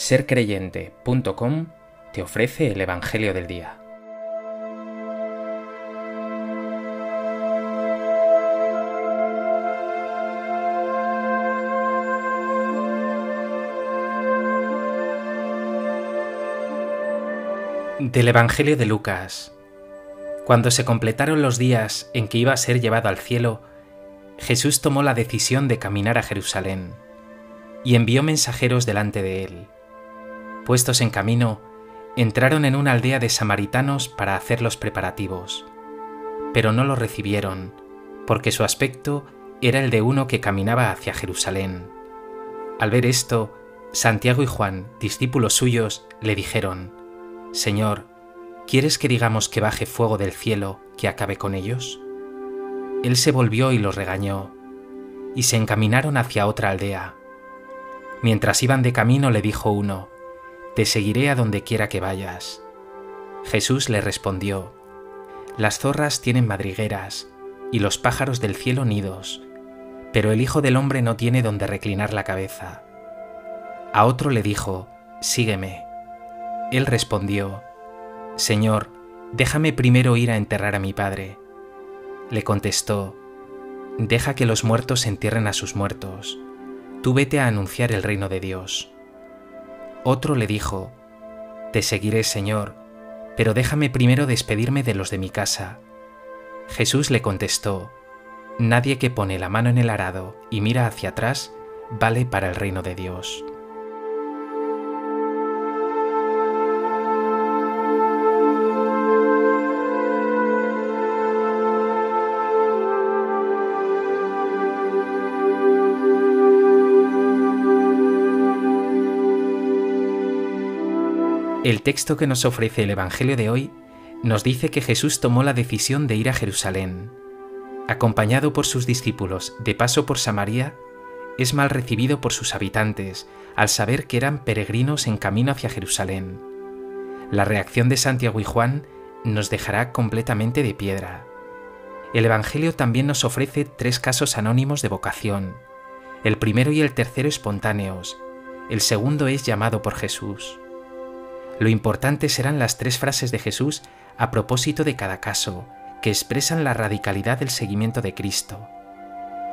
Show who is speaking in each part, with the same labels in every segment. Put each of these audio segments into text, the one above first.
Speaker 1: sercreyente.com te ofrece el Evangelio del Día. Del Evangelio de Lucas. Cuando se completaron los días en que iba a ser llevado al cielo, Jesús tomó la decisión de caminar a Jerusalén y envió mensajeros delante de él. Puestos en camino, entraron en una aldea de samaritanos para hacer los preparativos, pero no lo recibieron, porque su aspecto era el de uno que caminaba hacia Jerusalén. Al ver esto, Santiago y Juan, discípulos suyos, le dijeron, Señor, ¿quieres que digamos que baje fuego del cielo que acabe con ellos? Él se volvió y los regañó, y se encaminaron hacia otra aldea. Mientras iban de camino le dijo uno, Te seguiré a donde quiera que vayas. Jesús le respondió, Las zorras tienen madrigueras, y los pájaros del cielo nidos, pero el Hijo del Hombre no tiene donde reclinar la cabeza. A otro le dijo, Sígueme. Él respondió, Señor, déjame primero ir a enterrar a mi Padre. Le contestó, Deja que los muertos entierren a sus muertos tú vete a anunciar el reino de Dios. Otro le dijo, Te seguiré, Señor, pero déjame primero despedirme de los de mi casa. Jesús le contestó, Nadie que pone la mano en el arado y mira hacia atrás vale para el reino de Dios. El texto que nos ofrece el Evangelio de hoy nos dice que Jesús tomó la decisión de ir a Jerusalén. Acompañado por sus discípulos de paso por Samaria, es mal recibido por sus habitantes al saber que eran peregrinos en camino hacia Jerusalén. La reacción de Santiago y Juan nos dejará completamente de piedra. El Evangelio también nos ofrece tres casos anónimos de vocación. El primero y el tercero espontáneos. El segundo es llamado por Jesús. Lo importante serán las tres frases de Jesús a propósito de cada caso, que expresan la radicalidad del seguimiento de Cristo.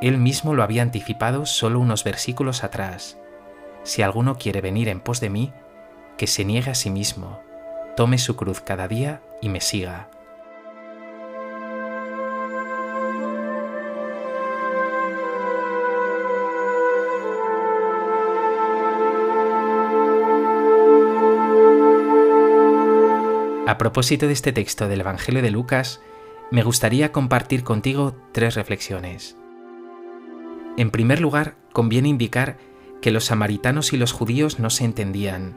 Speaker 1: Él mismo lo había anticipado solo unos versículos atrás. Si alguno quiere venir en pos de mí, que se niegue a sí mismo, tome su cruz cada día y me siga. A propósito de este texto del Evangelio de Lucas, me gustaría compartir contigo tres reflexiones. En primer lugar, conviene indicar que los samaritanos y los judíos no se entendían.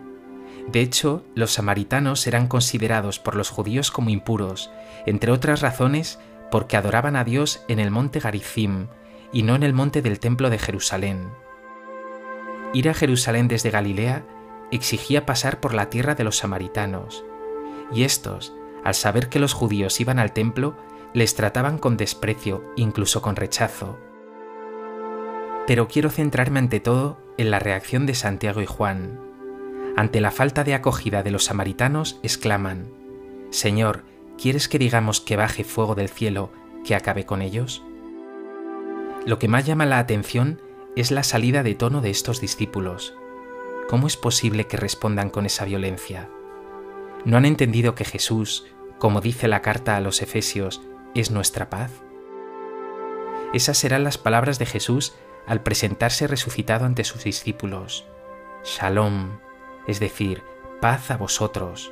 Speaker 1: De hecho, los samaritanos eran considerados por los judíos como impuros, entre otras razones porque adoraban a Dios en el monte Garizim y no en el monte del templo de Jerusalén. Ir a Jerusalén desde Galilea exigía pasar por la tierra de los samaritanos, y estos, al saber que los judíos iban al templo, les trataban con desprecio, incluso con rechazo. Pero quiero centrarme ante todo en la reacción de Santiago y Juan. Ante la falta de acogida de los samaritanos, exclaman, Señor, ¿quieres que digamos que baje fuego del cielo, que acabe con ellos? Lo que más llama la atención es la salida de tono de estos discípulos. ¿Cómo es posible que respondan con esa violencia? ¿No han entendido que Jesús, como dice la carta a los Efesios, es nuestra paz? Esas serán las palabras de Jesús al presentarse resucitado ante sus discípulos. Shalom, es decir, paz a vosotros.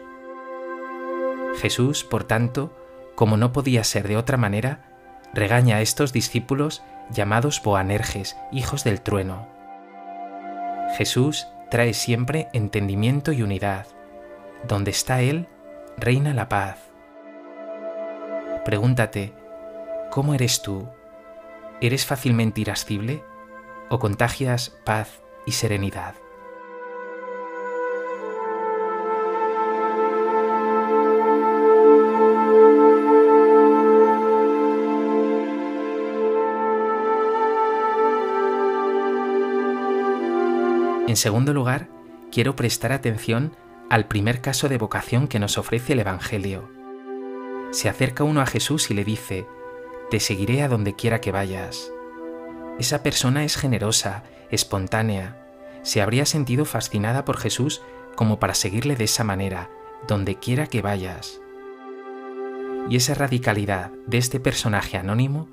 Speaker 1: Jesús, por tanto, como no podía ser de otra manera, regaña a estos discípulos llamados Boanerges, hijos del trueno. Jesús trae siempre entendimiento y unidad, donde está Él, reina la paz. Pregúntate, ¿cómo eres tú? ¿Eres fácilmente irascible o contagias paz y serenidad? En segundo lugar, quiero prestar atención al primer caso de vocación que nos ofrece el Evangelio. Se acerca uno a Jesús y le dice, Te seguiré a donde quiera que vayas. Esa persona es generosa, espontánea, se habría sentido fascinada por Jesús como para seguirle de esa manera, donde quiera que vayas. Y esa radicalidad de este personaje anónimo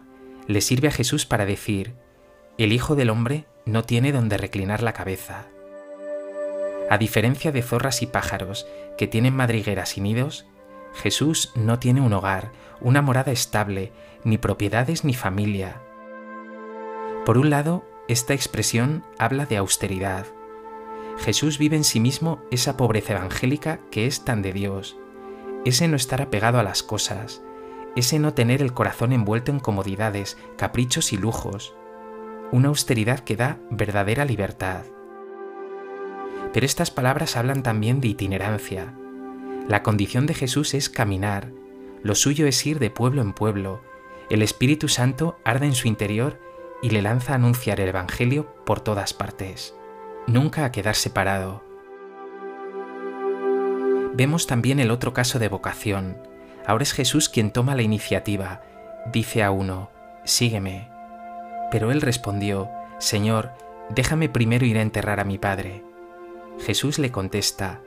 Speaker 1: le sirve a Jesús para decir, el Hijo del Hombre no tiene donde reclinar la cabeza. A diferencia de zorras y pájaros que tienen madrigueras y nidos, Jesús no tiene un hogar, una morada estable, ni propiedades ni familia. Por un lado, esta expresión habla de austeridad. Jesús vive en sí mismo esa pobreza evangélica que es tan de Dios, ese no estar apegado a las cosas, ese no tener el corazón envuelto en comodidades, caprichos y lujos, una austeridad que da verdadera libertad. Pero estas palabras hablan también de itinerancia. La condición de Jesús es caminar, lo suyo es ir de pueblo en pueblo, el Espíritu Santo arde en su interior y le lanza a anunciar el Evangelio por todas partes, nunca a quedar separado. Vemos también el otro caso de vocación. Ahora es Jesús quien toma la iniciativa. Dice a uno, sígueme. Pero él respondió, Señor, déjame primero ir a enterrar a mi padre. Jesús le contesta,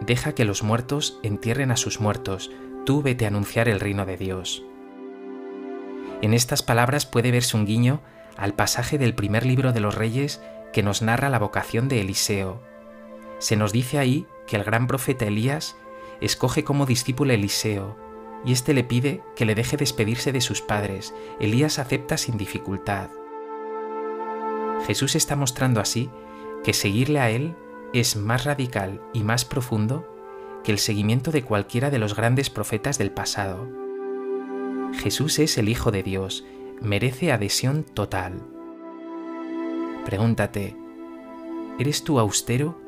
Speaker 1: Deja que los muertos entierren a sus muertos, tú vete a anunciar el reino de Dios. En estas palabras puede verse un guiño al pasaje del primer libro de los reyes que nos narra la vocación de Eliseo. Se nos dice ahí que el gran profeta Elías escoge como discípulo a Eliseo, y éste le pide que le deje despedirse de sus padres. Elías acepta sin dificultad. Jesús está mostrando así que seguirle a Él es más radical y más profundo que el seguimiento de cualquiera de los grandes profetas del pasado. Jesús es el Hijo de Dios merece adhesión total. Pregúntate, ¿eres tú austero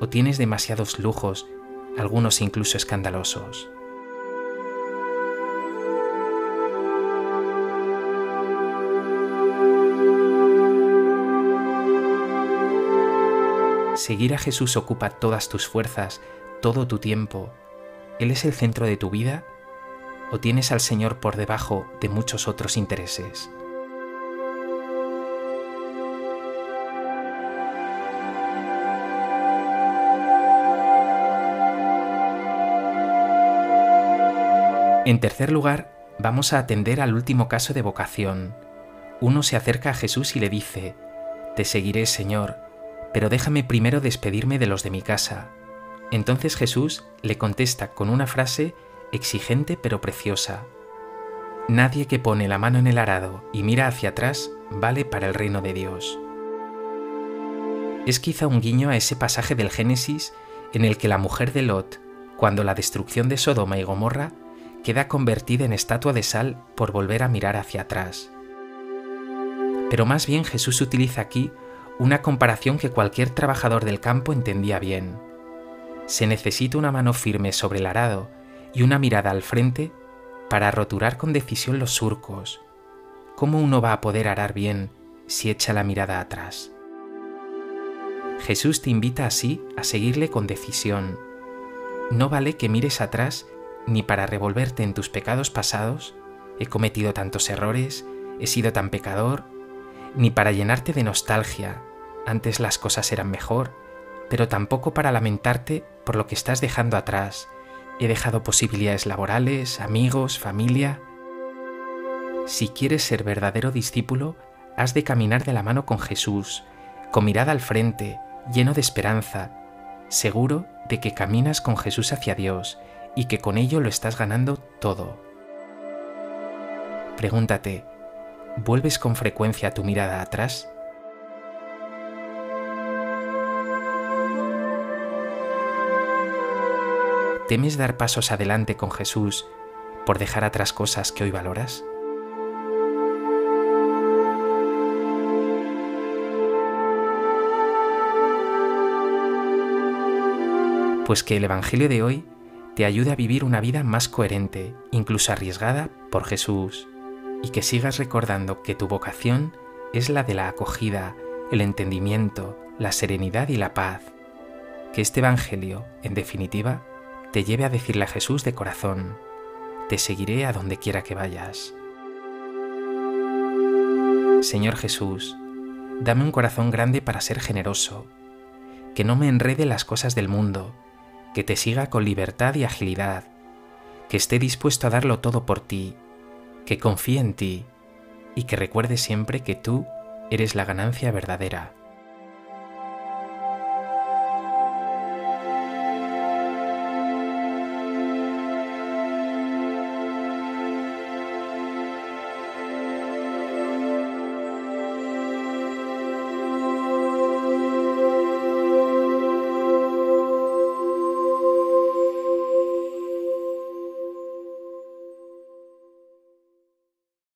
Speaker 1: o tienes demasiados lujos, algunos incluso escandalosos? Seguir a Jesús ocupa todas tus fuerzas, todo tu tiempo. Él es el centro de tu vida o tienes al Señor por debajo de muchos otros intereses? En tercer lugar, vamos a atender al último caso de vocación. Uno se acerca a Jesús y le dice, Te seguiré, Señor, pero déjame primero despedirme de los de mi casa. Entonces Jesús le contesta con una frase exigente pero preciosa. Nadie que pone la mano en el arado y mira hacia atrás vale para el reino de Dios. Es quizá un guiño a ese pasaje del Génesis en el que la mujer de Lot, cuando la destrucción de Sodoma y Gomorra, queda convertida en estatua de sal por volver a mirar hacia atrás. Pero más bien Jesús utiliza aquí una comparación que cualquier trabajador del campo entendía bien. Se necesita una mano firme sobre el arado y una mirada al frente para roturar con decisión los surcos. ¿Cómo uno va a poder arar bien si echa la mirada atrás? Jesús te invita así a seguirle con decisión. No vale que mires atrás ni para revolverte en tus pecados pasados, he cometido tantos errores, he sido tan pecador, ni para llenarte de nostalgia, antes las cosas eran mejor, pero tampoco para lamentarte por lo que estás dejando atrás, He dejado posibilidades laborales, amigos, familia. Si quieres ser verdadero discípulo, has de caminar de la mano con Jesús, con mirada al frente, lleno de esperanza, seguro de que caminas con Jesús hacia Dios y que con ello lo estás ganando todo. Pregúntate, ¿vuelves con frecuencia tu mirada atrás? ¿Temes dar pasos adelante con Jesús por dejar atrás cosas que hoy valoras? Pues que el Evangelio de hoy te ayude a vivir una vida más coherente, incluso arriesgada, por Jesús, y que sigas recordando que tu vocación es la de la acogida, el entendimiento, la serenidad y la paz, que este Evangelio, en definitiva, te lleve a decirle a Jesús de corazón, te seguiré a donde quiera que vayas. Señor Jesús, dame un corazón grande para ser generoso, que no me enrede las cosas del mundo, que te siga con libertad y agilidad, que esté dispuesto a darlo todo por ti, que confíe en ti y que recuerde siempre que tú eres la ganancia verdadera